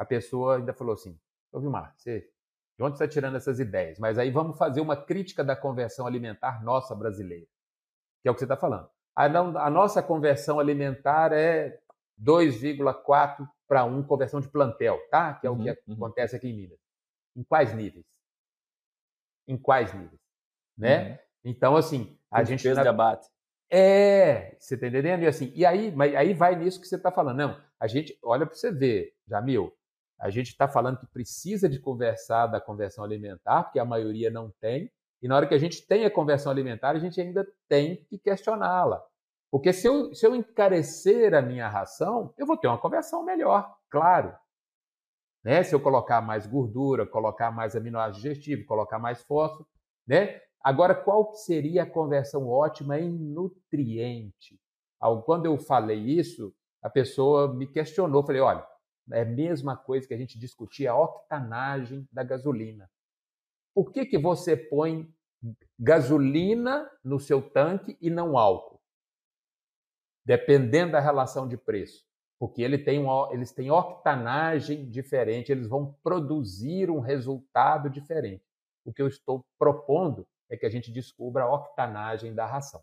a pessoa ainda falou assim: Ô Vilmar, você, de onde você está tirando essas ideias? Mas aí vamos fazer uma crítica da conversão alimentar nossa brasileira, que é o que você está falando. A, a nossa conversão alimentar é 2,4 para 1 conversão de plantel, tá? Que é o que uhum, uhum. acontece aqui em Minas. Em quais níveis? Em quais níveis? Né? Uhum. Então, assim, a gente. Peso na... de abate. É, você está entendendo? E assim, e aí, mas aí vai nisso que você está falando. Não, a gente, olha para você ver, Jamil, a gente está falando que precisa de conversar da conversão alimentar, porque a maioria não tem, e na hora que a gente tem a conversão alimentar, a gente ainda tem que questioná-la. Porque se eu, se eu encarecer a minha ração, eu vou ter uma conversão melhor, claro. Né? Se eu colocar mais gordura, colocar mais aminoácido digestivo, colocar mais fósforo, né? Agora, qual seria a conversão ótima em nutriente? Quando eu falei isso, a pessoa me questionou. Falei, olha, é a mesma coisa que a gente discutia a octanagem da gasolina. Por que, que você põe gasolina no seu tanque e não álcool? Dependendo da relação de preço. Porque ele tem um, eles têm octanagem diferente, eles vão produzir um resultado diferente. O que eu estou propondo é que a gente descubra a octanagem da ração.